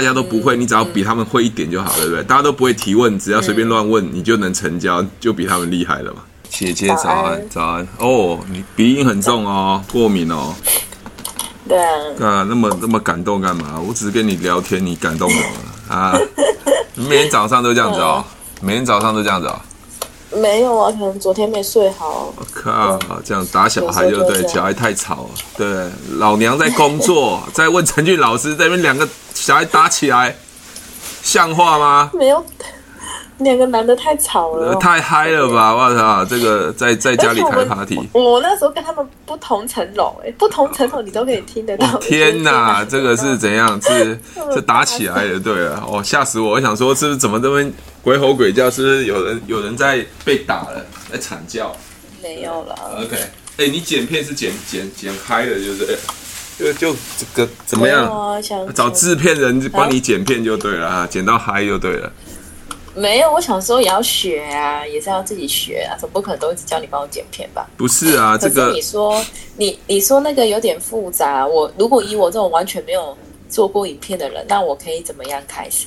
大家都不会，你只要比他们会一点就好，对不对？大家都不会提问，只要随便乱问，你就能成交，就比他们厉害了嘛。姐姐早安，早安哦，你鼻音很重哦，过敏哦。对啊。啊，那么那么感动干嘛？我只是跟你聊天，你感动什么啊？你每天早上都这样子哦，每天早上都这样子哦。没有啊，可能昨天没睡好。我靠，这样打小孩就对，小孩太吵了。对，老娘在工作，在问陈俊老师，在那边两个小孩打起来，像话吗？没有。两个男的太吵了，太嗨了吧！我操，这个在在家里开 party，我，我那时候跟他们不同层楼，哎，不同层楼你都可以听得到。天哪，这个是怎样？是 是打起来的，对了，哦，吓死我！我想说，是不是怎么这么鬼吼鬼叫？是不是有人有人在被打了，在惨叫？没有了。OK，哎，你剪片是剪剪剪开的，就是就就这个怎么样？找制片人帮你剪片就对了啊，剪到嗨就对了。没有，我小时候也要学啊，也是要自己学啊，总不可能都一直叫你帮我剪片吧？不是啊，这个你说你你说那个有点复杂。我如果以我这种完全没有做过影片的人，那我可以怎么样开始？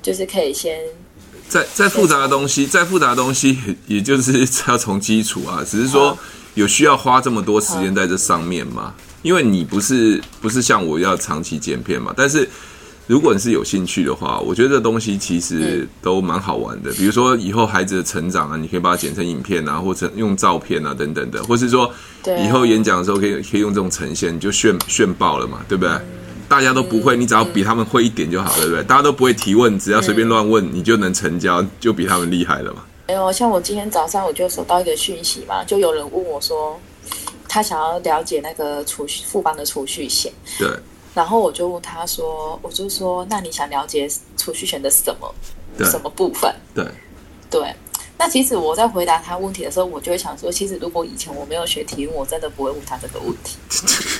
就是可以先再再复杂的东西，再复杂的东西，也就是 要从基础啊。只是说有需要花这么多时间在这上面吗？因为你不是不是像我要长期剪片嘛，但是。如果你是有兴趣的话，我觉得这东西其实都蛮好玩的。比如说以后孩子的成长啊，你可以把它剪成影片啊，或者用照片啊等等的，或是说以后演讲的时候可以可以用这种呈现，你就炫炫爆了嘛，对不对？大家都不会，你只要比他们会一点就好，对不对？大家都不会提问，只要随便乱问，你就能成交，就比他们厉害了嘛。没有，像我今天早上我就收到一个讯息嘛，就有人问我说，他想要了解那个储蓄富邦的储蓄险。对。然后我就问他说：“我就说，那你想了解储蓄险的什么什么部分？”对对。那其实我在回答他问题的时候，我就会想说，其实如果以前我没有学体育，我真的不会问他这个问题。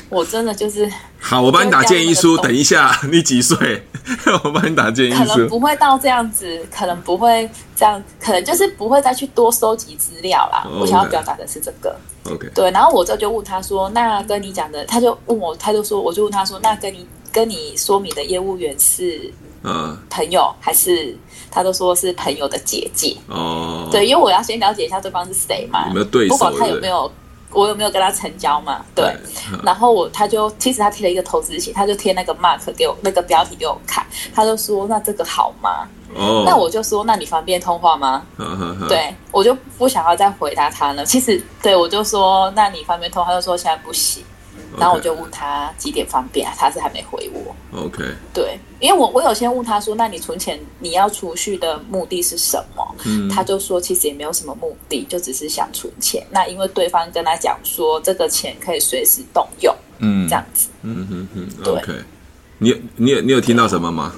我真的就是 好，我帮你打建议书。等一下，你几岁？我帮你打建议书。可能不会到这样子，可能不会这样，可能就是不会再去多收集资料啦。我想要表达的是这个。OK。对，然后我这就问他说：“那跟你讲的，他就问我，他就说，我就问他说，那跟你跟你说明的业务员是嗯朋友还是？”他都说是朋友的姐姐哦，对，因为我要先了解一下对方是谁嘛，有没有对手？不管他有没有，我有没有跟他成交嘛？对，对然后我他就其实他贴了一个投资型，他就贴那个 mark 给我那个标题给我看，他就说那这个好吗？哦，那我就说那你方便通话吗？呵呵呵对，我就不想要再回答他了。其实对我就说那你方便通话，他就说现在不行。然后我就问他几点方便啊？他是还没回我。OK，对，因为我我有先问他说，那你存钱你要储蓄的目的是什么？嗯，他就说其实也没有什么目的，就只是想存钱。那因为对方跟他讲说，这个钱可以随时动用，嗯，这样子，嗯哼哼，OK。你你有你有听到什么吗？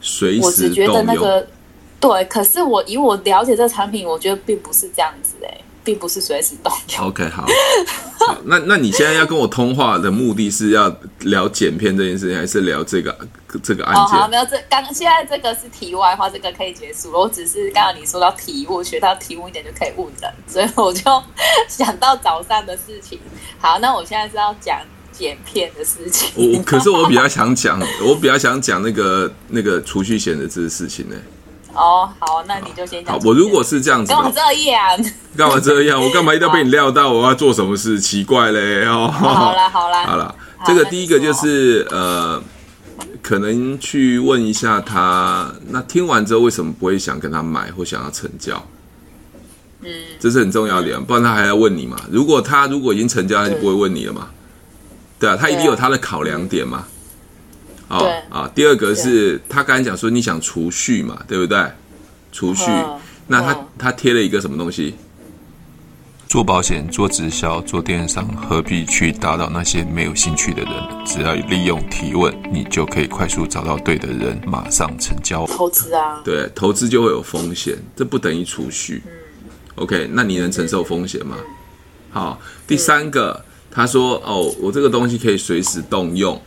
随时动用。我只觉得那个对，可是我以我了解这个产品，我觉得并不是这样子哎。并不是随时动用。OK，好，好，那那你现在要跟我通话的目的是要聊剪片这件事情，还是聊这个这个案件？哦，好，没有，这刚现在这个是题外话，这个可以结束了。我只是刚刚你说到题目，学到题目一点就可以问的，所以我就想到早上的事情。好，那我现在是要讲剪片的事情。我可是我比较想讲，我比较想讲那个那个储蓄险的这个事情呢。哦，好，那你就先讲。好，我如果是这样子，干嘛这样？干嘛这样？我 干嘛一定要被你料到？我要做什么事？奇怪嘞！哦，好啦，好啦，好啦。这个第一个就是呃，可能去问一下他，那听完之后为什么不会想跟他买或想要成交？嗯，这是很重要的点，不然他还要问你嘛。如果他如果已经成交，他就不会问你了嘛。对啊，他一定有他的考量点嘛。哦对啊，第二个是他刚才讲说你想储蓄嘛，对不对？储蓄，哦、那他、哦、他贴了一个什么东西？做保险、做直销、做电商，何必去打扰那些没有兴趣的人？只要利用提问，你就可以快速找到对的人，马上成交。投资啊，对，投资就会有风险，这不等于储蓄。嗯、OK，那你能承受风险吗？嗯、好，第三个，嗯、他说哦，我这个东西可以随时动用。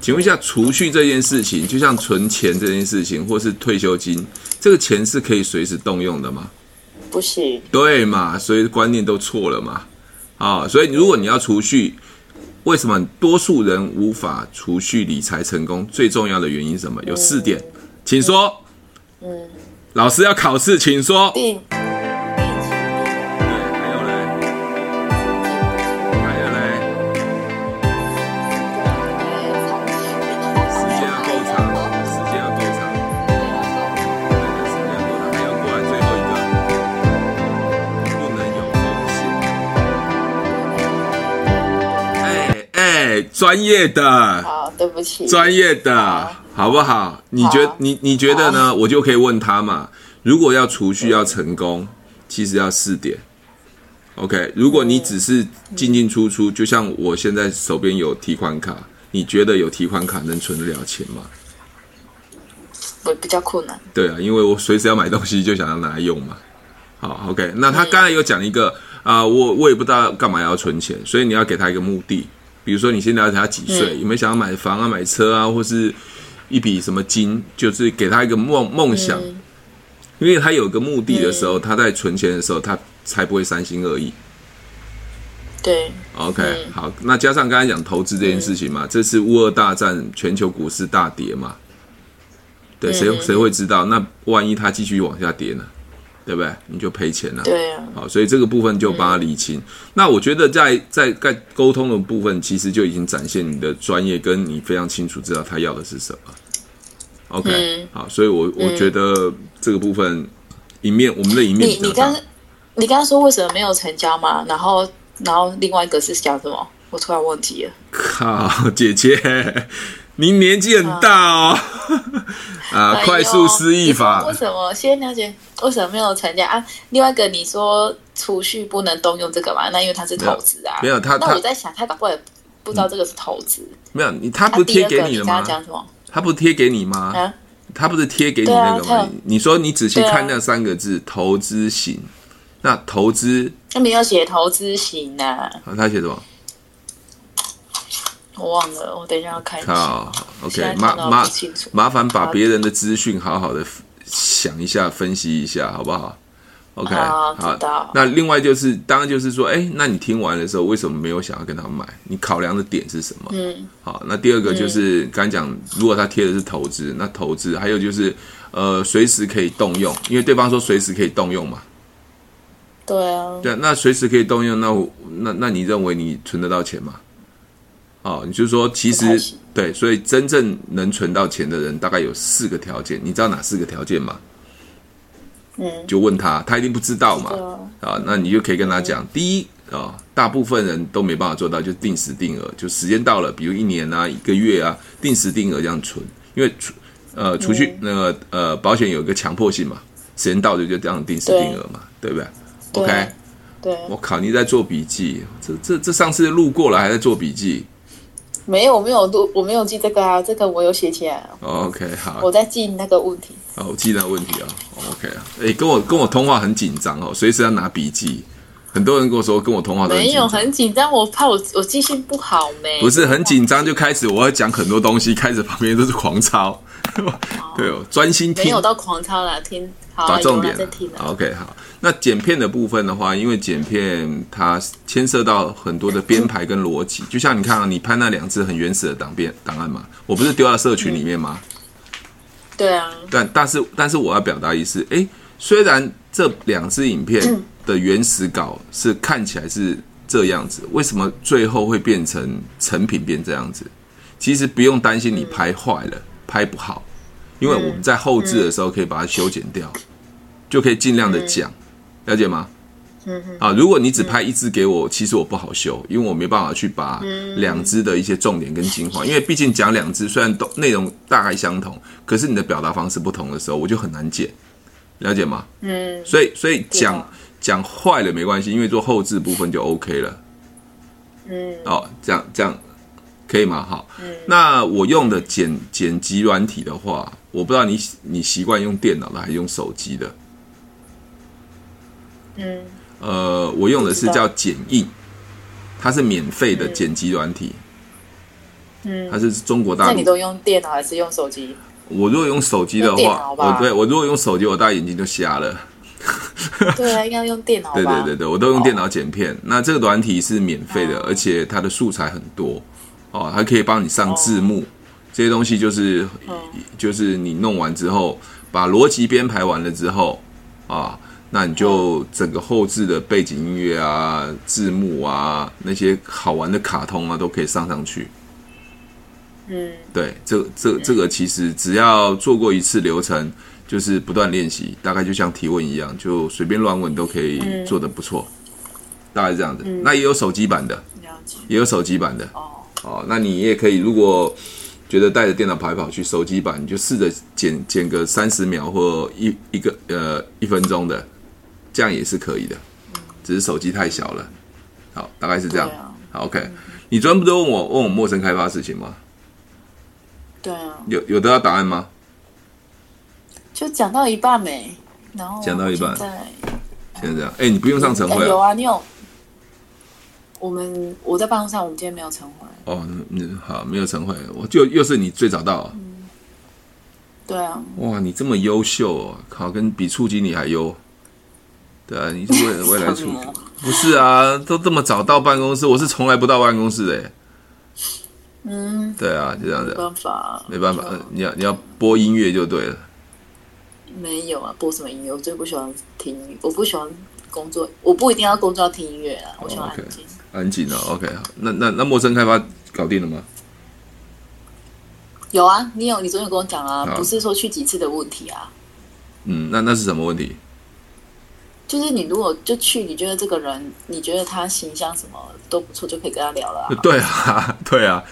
请问一下，储蓄这件事情，就像存钱这件事情，或是退休金，这个钱是可以随时动用的吗？不是。对嘛，所以观念都错了嘛。啊，所以如果你要储蓄，为什么多数人无法储蓄理财成功？最重要的原因是什么？有四点，请说。嗯，老师要考试，请说。专业的，好，对不起，专业的，好，好不好？你觉你你觉得呢？我就可以问他嘛。如果要储蓄要成功，其实要四点。OK，如果你只是进进出出，就像我现在手边有提款卡，你觉得有提款卡能存得了钱吗？我比较困难。对啊，因为我随时要买东西，就想要拿来用嘛。好，OK，那他刚才有讲一个啊，我我也不知道干嘛要存钱，所以你要给他一个目的。比如说，你先了解他几岁？嗯、有没有想要买房啊、买车啊，或是一笔什么金？就是给他一个梦梦想，嗯、因为他有个目的的时候，嗯、他在存钱的时候，他才不会三心二意。对，OK，、嗯、好，那加上刚才讲投资这件事情嘛，嗯、这次乌俄大战，全球股市大跌嘛，对，谁谁会知道？那万一他继续往下跌呢？对不对？你就赔钱了。对啊。好，所以这个部分就把它理清。嗯、那我觉得在在在沟通的部分，其实就已经展现你的专业，跟你非常清楚知道他要的是什么。OK，、嗯、好，所以我我觉得这个部分一面我们的一面。你你刚你刚刚说为什么没有成交嘛？然后然后另外一个是讲什么？我突然忘记了。靠，姐姐。您年纪很大哦，啊，啊快速失忆法。为什么？先了解为什么没有成家啊？另外一个，你说储蓄不能动用这个嘛？那因为它是投资啊。没有他，那我在想，他搞不好也不知道这个是投资、嗯。没有你，他不是贴给你了吗？他不是贴给你吗？啊，他不是贴给你那个吗？你说你仔细看那三个字“投资型”，那投资他没有写投资型呐、啊。他写什么？我忘了，我等一下要看一下。好，OK，麻麻麻烦把别人的资讯好好的想一下，分析一下，好不好？OK，好。那另外就是，当然就是说，哎，那你听完的时候，为什么没有想要跟他买？你考量的点是什么？嗯，好。那第二个就是刚才讲，如果他贴的是投资，那投资还有就是，呃，随时可以动用，因为对方说随时可以动用嘛。对啊。对，那随时可以动用，那那那你认为你存得到钱吗？哦，你就是说，其实对，所以真正能存到钱的人，大概有四个条件。你知道哪四个条件吗？嗯，就问他，他一定不知道嘛。啊，那你就可以跟他讲，第一啊，大部分人都没办法做到，就定时定额，就时间到了，比如一年啊、一个月啊，定时定额这样存。因为储呃储蓄那个呃保险有一个强迫性嘛，时间到了就这样定时定额嘛，对不对？OK，对，我靠，你在做笔记，这这这上次路过了还在做笔记。没有，我没有录，我没有记这个啊，这个我有写起来。OK，好，我在记那个问题。好，我记那个问题啊。OK 啊，哎，跟我跟我通话很紧张哦，随时要拿笔记。很多人跟我说跟我通话都没有很紧张，我怕我我记性不好没。不是很紧张就开始我要讲很多东西，开始旁边都是狂抄。对哦，专心听。没有到狂抄了，听。好，把重点。OK，好。那剪片的部分的话，因为剪片它牵涉到很多的编排跟逻辑，就像你看啊，你拍那两支很原始的档片档案嘛，我不是丢到社群里面吗？对啊。但但是但是我要表达意思，哎，虽然这两支影片的原始稿是看起来是这样子，为什么最后会变成成品变这样子？其实不用担心你拍坏了，拍不好，因为我们在后置的时候可以把它修剪掉，就可以尽量的讲。了解吗？嗯哼。啊，如果你只拍一支给我，其实我不好修，因为我没办法去把两支的一些重点跟精华，因为毕竟讲两支虽然都内容大概相同，可是你的表达方式不同的时候，我就很难剪。了解吗？嗯。所以，所以讲讲坏了没关系，因为做后置部分就 OK 了。嗯。哦，这样这样可以吗？好。嗯。那我用的剪剪辑软体的话，我不知道你你习惯用电脑的还是用手机的。嗯，呃，我用的是叫剪映，它是免费的剪辑软体。嗯，它是中国大陆。那你都用电脑还是用手机？我如果用手机的话，我对我如果用手机，我大概眼睛就瞎了。对啊，应该用电脑。对对对对，我都用电脑剪片。哦、那这个软体是免费的，哦、而且它的素材很多哦，还可以帮你上字幕，哦、这些东西就是、哦、就是你弄完之后，把逻辑编排完了之后啊，那你就整个后置的背景音乐啊、字幕啊、那些好玩的卡通啊，都可以上上去。嗯，对，这这这个其实只要做过一次流程，就是不断练习，大概就像提问一样，就随便乱问都可以做的不错，大概是这样子。那也有手机版的，也有手机版的。哦，哦，那你也可以，如果觉得带着电脑跑来跑去，手机版你就试着剪剪个三十秒或一一个呃一分钟的，这样也是可以的。只是手机太小了。好，大概是这样。好，OK。你昨天不是问我问我陌生开发事情吗？对啊，有有得到答案吗？就讲到一半没，然后讲到一半，现在现在这样，哎，你不用上晨会、啊、有啊，你有。我们我在办公室，我们今天没有晨会。哦，嗯，好，没有晨会，我就又是你最早到。对啊。哇，你这么优秀哦，靠，跟比处经理还优。对啊，你是未 未来处么 不是啊？都这么早到办公室，我是从来不到办公室的。嗯，对啊，就这样子。没办法，没办法，你要你要播音乐就对了。没有啊，播什么音乐？我最不喜欢听音乐，我不喜欢工作，我不一定要工作要听音乐啊，我喜欢安静。安静哦，OK，好，那那那陌生开发搞定了吗？有啊，你有，你昨天有跟我讲啊，不是说去几次的问题啊。嗯，那那是什么问题？就是你如果就去，你觉得这个人，你觉得他形象什么都不错，就可以跟他聊了。对啊，对啊。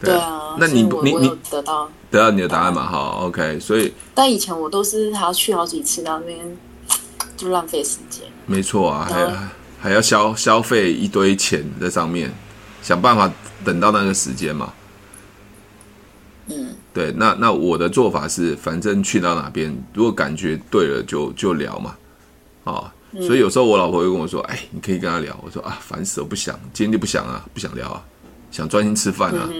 对啊，那你你你得到得到你的答案嘛？好，OK。所以，但以前我都是还要去好几次，那边就浪费时间。没错啊，还还要消消费一堆钱在上面，想办法等到那个时间嘛。嗯，对。那那我的做法是，反正去到哪边，如果感觉对了就，就就聊嘛。啊，所以有时候我老婆会跟我说：“哎，你可以跟他聊。”我说：“啊，烦死了，我不想，今天就不想啊，不想聊啊，想专心吃饭啊。”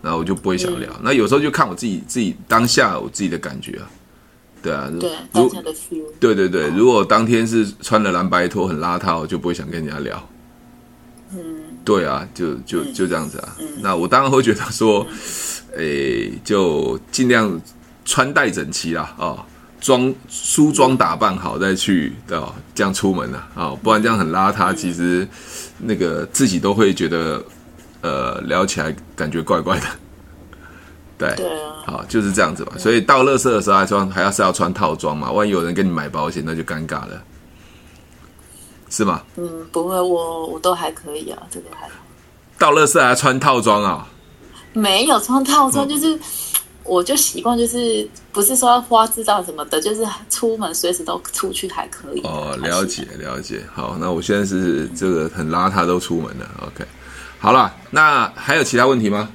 然后我就不会想聊。那有时候就看我自己自己当下我自己的感觉啊，对啊，对当下的 feel。对对对，如果当天是穿了蓝白拖很邋遢，我就不会想跟人家聊。嗯，对啊，就就就这样子啊。那我当然会觉得说，诶，就尽量穿戴整齐啦，啊。装梳妆打扮好再去，哦，这样出门了啊，不然这样很邋遢，其实那个自己都会觉得，呃，聊起来感觉怪怪的。对，对啊，好，就是这样子吧。所以到垃圾的时候还穿，还要是要穿套装嘛，万一有人跟你买保险，那就尴尬了，是吗？嗯，不会，我我都还可以啊，这个还好。到垃圾还要穿套装啊？没有穿套装，就是。嗯我就习惯，就是不是说要花枝招什么的，就是出门随时都出去还可以。哦，了解了解。好，那我现在是这个很邋遢都出门了。OK，好了，那还有其他问题吗？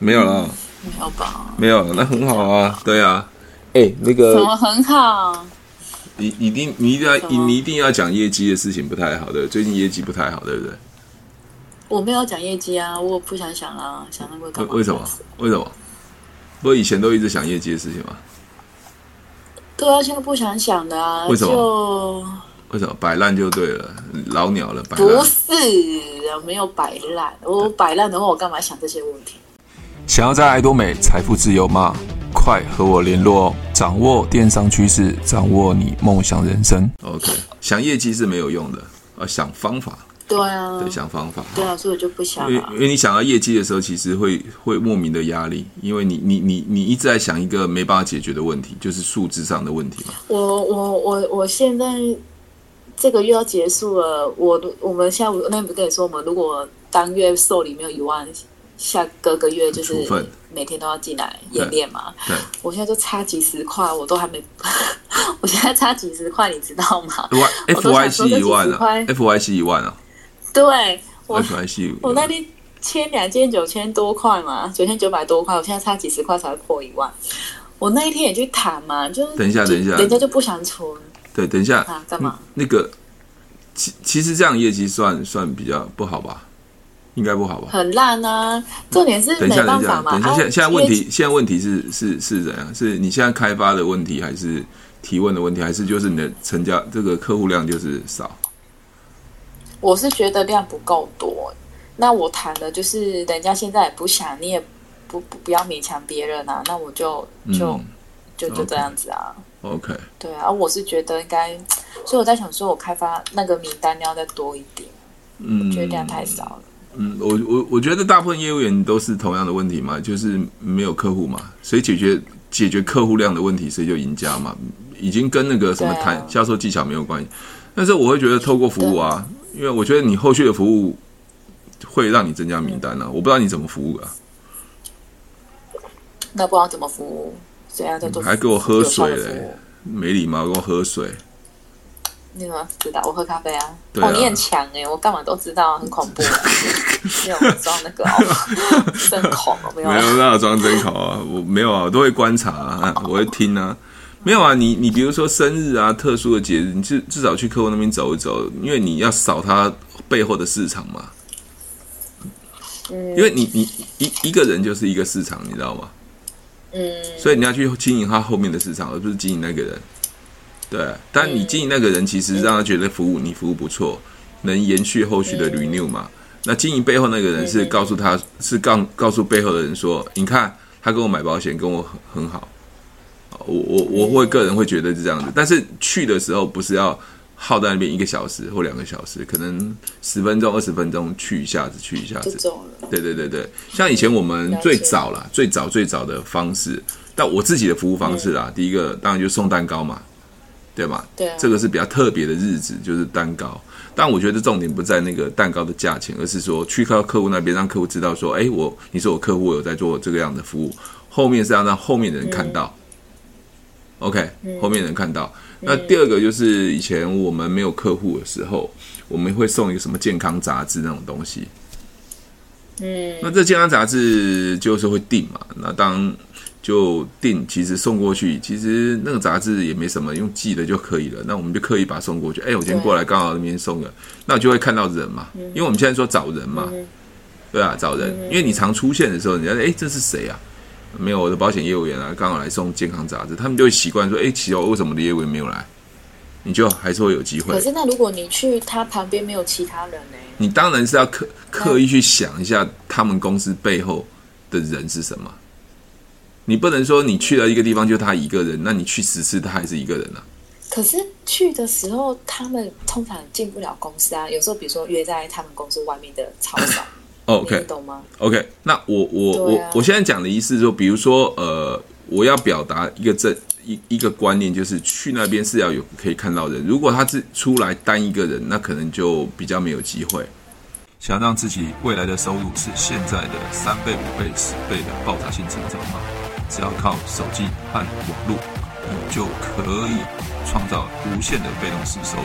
没有了。没有吧？没有，那很好啊。对啊。哎，那个什么很好？你一定你一定要你一定要讲业绩的事情不太好的，最近业绩不太好，对不对？我没有讲业绩啊，我不想想啊，想那个干嘛？为什么？为什么？不过以前都一直想业绩的事情吗？对啊，现在不想想的啊。为什么？就为什么摆烂就对了？老鸟了，摆烂。不是，没有摆烂。我摆烂的话，我干嘛想这些问题？想要在爱多美财富自由吗？快和我联络哦！掌握电商趋势，掌握你梦想人生。OK，想业绩是没有用的，要想方法。对啊，对，想方法。对啊，所以我就不想。因为因为你想要业绩的时候，其实会会莫名的压力，因为你你你你一直在想一个没办法解决的问题，就是数字上的问题嘛。我我我我现在这个月要结束了，我我们下午那天不跟你说，我们如果当月受理没有一万，下个个月就是每天都要进来演练嘛。对，对我现在就差几十块，我都还没。我现在差几十块，你知道吗？FYC 一万啊，FYC 一万啊。对，我我那天签两件九千多块嘛，九千九百多块，我现在差几十块才会破一万。我那一天也去谈嘛，就等一下，等一下，人家就不想存。对，等一下啊，干嘛？那个其其实这样业绩算算比较不好吧？应该不好吧？很烂啊！重点是没办法嘛。等一下，等一下，现在现在问题现在问题是是是怎样？是你现在开发的问题，还是提问的问题，还是就是你的成交这个客户量就是少？我是觉得量不够多。那我谈的就是人家现在也不想，你也不不不要勉强别人啊。那我就就、嗯、就就这样子啊。OK。对啊，我是觉得应该，所以我在想说，我开发那个名单要再多一点。嗯，我觉得量太少了。嗯，我我我觉得大部分业务员都是同样的问题嘛，就是没有客户嘛，所以解决解决客户量的问题，谁就赢家嘛。已经跟那个什么谈销售技巧没有关系，但是我会觉得透过服务啊，因为我觉得你后续的服务会让你增加名单啊。我不知道你怎么服务啊？那不知道怎么服务？怎样在做？还给我喝水嘞？没礼貌，给我喝水。你怎么知道？我喝咖啡啊。哦，你很强哎，我干嘛都知道，很恐怖。没有装那个针孔，没有。没有那装针孔啊，我没有啊，我都会观察啊，我会听啊。没有啊，你你比如说生日啊，特殊的节日，你至至少去客户那边走一走，因为你要扫他背后的市场嘛。嗯。因为你你一一个人就是一个市场，你知道吗？嗯。所以你要去经营他后面的市场，而不是经营那个人。对。但你经营那个人，其实让他觉得服务你服务不错，能延续后续的 renew 嘛。那经营背后那个人是告诉他是告告诉背后的人说，你看他跟我买保险，跟我很很好。我我我会个人会觉得是这样子，但是去的时候不是要耗在那边一个小时或两个小时，可能十分钟二十分钟去一下子去一下子。对对对对，像以前我们最早啦，最早最早的方式，但我自己的服务方式啦，第一个当然就送蛋糕嘛，对吧？对，这个是比较特别的日子，就是蛋糕。但我觉得重点不在那个蛋糕的价钱，而是说去到客户那边，让客户知道说，哎，我你是我客户，我有在做这个样的服务，后面是要让后面的人看到。OK，后面人看到。那第二个就是以前我们没有客户的时候，我们会送一个什么健康杂志那种东西。嗯，那这健康杂志就是会订嘛。那当就订，其实送过去，其实那个杂志也没什么，用寄的就可以了。那我们就刻意把它送过去。哎，我今天过来刚好那边送了，那我就会看到人嘛。因为我们现在说找人嘛，对啊，找人。因为你常出现的时候，人家哎，这是谁啊？没有我的保险业务员啊，刚好来送健康杂志，他们就会习惯说：“哎，奇怪，为什么我的业务员没有来？”你就还是会有机会。可是那如果你去他旁边没有其他人呢？你当然是要刻刻意去想一下他们公司背后的人是什么。你不能说你去了一个地方就他一个人，那你去十次他还是一个人啊。可是去的时候他们通常进不了公司啊，有时候比如说约在他们公司外面的操场。OK，懂吗？OK，那我我、啊、我我现在讲的意思就是说，比如说呃，我要表达一个这一一个观念，就是去那边是要有可以看到人。如果他是出来单一个人，那可能就比较没有机会。想让自己未来的收入是现在的三倍、五倍、十倍的爆炸性成长吗？只要靠手机和网络，你就可以创造无限的被动式收入。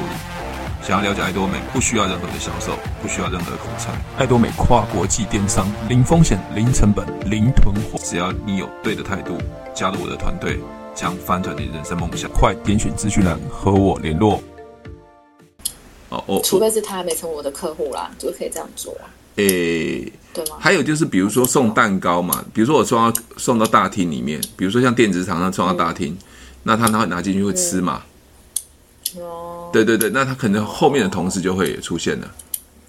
想要了解爱多美，不需要任何的销售，不需要任何的口才。爱多美跨国际电商，零风险、零成本、零囤货。只要你有对的态度，加入我的团队，将翻转你人生梦想。快点选资讯栏和我联络。哦哦，除非是他还没成为我的客户啦，就可以这样做。诶、欸，对吗？还有就是，比如说送蛋糕嘛，比如说我送到送到大厅里面，比如说像电子厂商送到大厅，嗯、那他他会拿进去会吃嘛？嗯。哦，对对对，那他可能后面的同事就会出现了，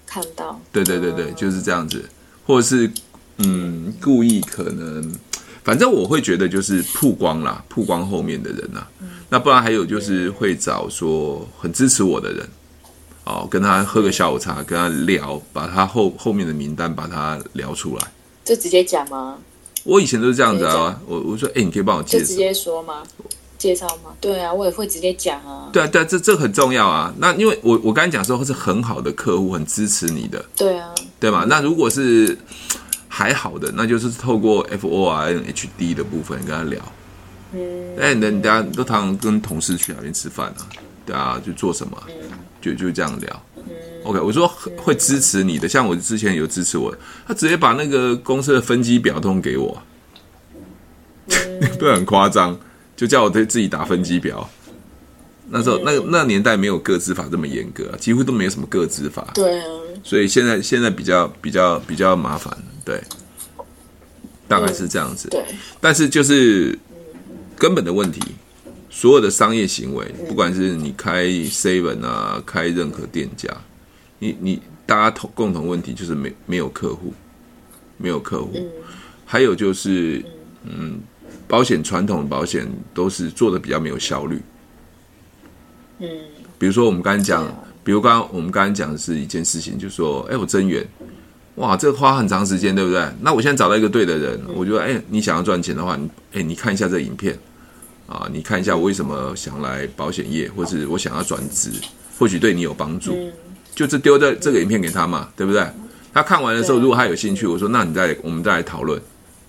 看到，对对对对，就是这样子，或者是嗯，故意可能，反正我会觉得就是曝光啦，曝光后面的人呐，那不然还有就是会找说很支持我的人，哦，跟他喝个下午茶，跟他聊，把他后后面的名单把他聊出来，就直接讲吗？我以前都是这样子啊，我我说，哎，你可以帮我介绍，直接说吗？介绍吗？对啊，我也会直接讲啊。对啊，对啊，这这很重要啊。那因为我我刚才讲说是很好的客户，很支持你的。对啊，对嘛？那如果是还好的，那就是透过 F O R N H D 的部分跟他聊。嗯。哎，人家都常常跟同事去那边吃饭啊，对啊，就做什么，嗯、就就这样聊。嗯。OK，我说会支持你的，像我之前有支持我，他直接把那个公司的分机表通给我，嗯、不是很夸张。就叫我对自己打分机表，那时候那那年代没有个资法这么严格，几乎都没有什么个资法。对啊，所以现在现在比较比较比较麻烦，对，大概是这样子。对，但是就是根本的问题，所有的商业行为，不管是你开 seven 啊，开任何店家，你你大家同共同问题就是没没有客户，没有客户，还有就是嗯，保险传统的保险都是做的比较没有效率，嗯，比如说我们刚才讲，比如刚刚我们刚才讲的是一件事情，就是说，哎，我增员，哇，这个花很长时间，对不对？那我现在找到一个对的人，我觉得，哎，你想要赚钱的话，你哎，你看一下这影片。啊，你看一下我为什么想来保险业，或是我想要转职，或许对你有帮助。嗯、就是丢在这个影片给他嘛，对不对？他看完的时候，如果他有兴趣，我说那你再我们再来讨论，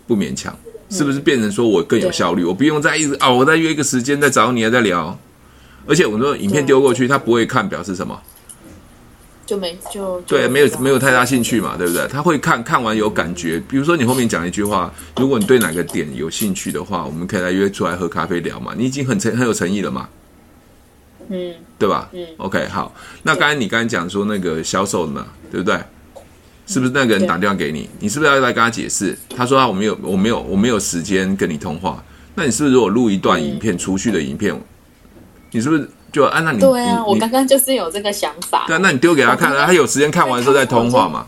不勉强，是不是变成说我更有效率？我不用再一直啊，我再约一个时间再找你再聊。而且我说影片丢过去，他不会看，表示什么？就没就，就对，没有没有太大兴趣嘛，对不对？他会看看完有感觉，比如说你后面讲一句话，如果你对哪个点有兴趣的话，我们可以来约出来喝咖啡聊嘛。你已经很诚很有诚意了嘛，嗯，对吧？嗯，OK，好。那刚才你刚才讲说那个销售的嘛，对不对？是不是那个人打电话给你？你是不是要来跟他解释？他说啊，我没有，我没有，我没有时间跟你通话。那你是不是如果录一段影片出去的影片，你是不是？就按那你对啊，我刚刚就是有这个想法。对啊，那你丢给他看，然后他有时间看完之后再通话嘛。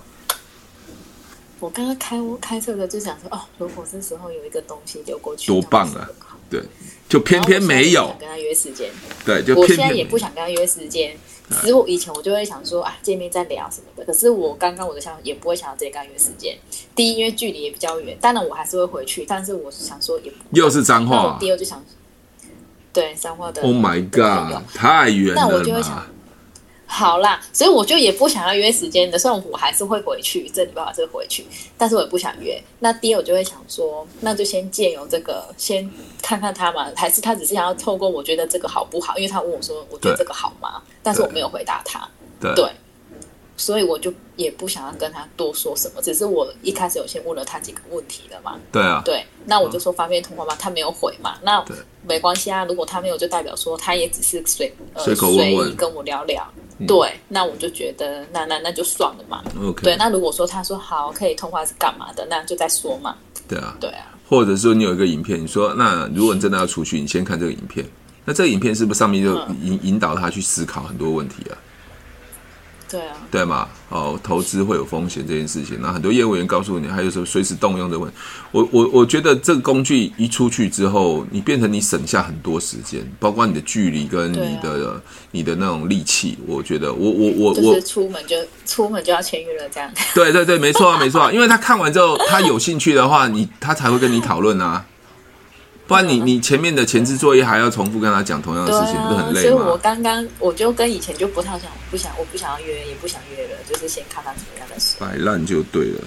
我刚刚开开车的就想说，哦，如果这时候有一个东西丢过去，多棒啊！对，就偏偏没有跟他约时间。对，就我现在也不想跟他约时间。其实我以前我就会想说啊，见面再聊什么的。可是我刚刚我的想法也不会想要直接跟他约时间。第一，因为距离也比较远，当然我还是会回去。但是我是想说也不，又是脏话。第二就想。对，三花的。Oh my god，太远了。那我就会想，好啦，所以我就也不想要约时间的，虽然我还是会回去，这礼拜还是会回去，但是我也不想约。那第二，我就会想说，那就先借由这个，先看看他嘛，还是他只是想要透过我觉得这个好不好？因为他问我说，我觉得这个好吗？但是我没有回答他。对。对所以我就也不想要跟他多说什么，只是我一开始有先问了他几个问题了嘛。对啊。对，那我就说方便通话吗？他没有回嘛。那没关系啊，如果他没有，就代表说他也只是随呃随意跟我聊聊。嗯、对，那我就觉得那那那就算了嘛。OK。对，那如果说他说好可以通话是干嘛的，那就再说嘛。对啊。对啊。或者说你有一个影片，你说那如果你真的要出去，你先看这个影片。那这个影片是不是上面就引引导他去思考很多问题啊？对啊，对嘛？哦，投资会有风险这件事情，那很多业务员告诉你，还有什么随时动用的问。我我我觉得这个工具一出去之后，你变成你省下很多时间，包括你的距离跟你的、啊、你的那种力气。我觉得我我我我出门就出门就要签约了，这样。对对对，没错啊，没错啊，因为他看完之后，他有兴趣的话，你他才会跟你讨论啊。不然你你前面的前置作业还要重复跟他讲同样的事情，啊、不是很累吗？所以我刚刚我就跟以前就不太想，不想我不想要约，也不想约了，就是先看他怎么样再说。摆烂就对了，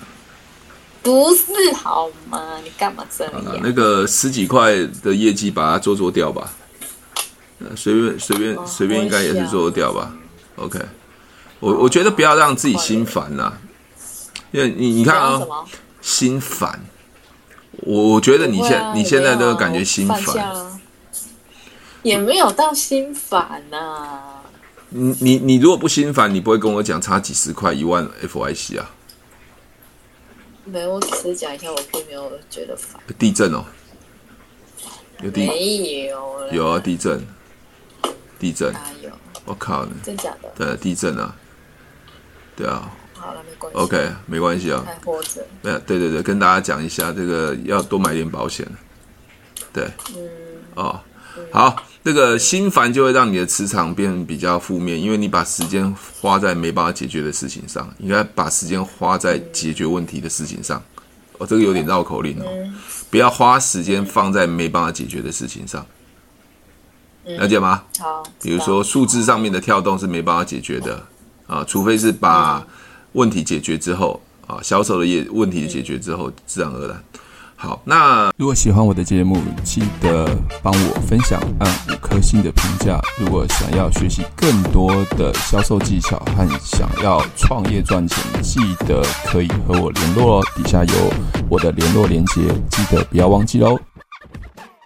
不是好吗？你干嘛这样？那个十几块的业绩把它做做掉吧，随便随便随便应该也是做掉吧。OK，我我觉得不要让自己心烦呐，因为你你看啊，心烦。我我觉得你现、啊、你现在都感觉心烦，也没有到心烦呐、啊。你你你如果不心烦，你不会跟我讲差几十块一万 FIC 啊？没有，我只是讲一下，我并没有觉得烦。地震哦，有地没有？有啊，地震，地震，有？我靠！真假的？对，地震啊，对啊。好了，没关系。OK，没关系啊。还活着。对对对对，跟大家讲一下，这个要多买点保险。对，嗯，哦，嗯、好，这个心烦就会让你的磁场变比较负面，因为你把时间花在没办法解决的事情上，应该把时间花在解决问题的事情上。哦，这个有点绕口令哦，嗯、不要花时间放在没办法解决的事情上，嗯、了解吗？好，比如说数字上面的跳动是没办法解决的啊，除非是把。问题解决之后啊，销售的业问题解决之后，自然而然。好，那如果喜欢我的节目，记得帮我分享，按五颗星的评价。如果想要学习更多的销售技巧和想要创业赚钱，记得可以和我联络哦。底下有我的联络连接，记得不要忘记喽。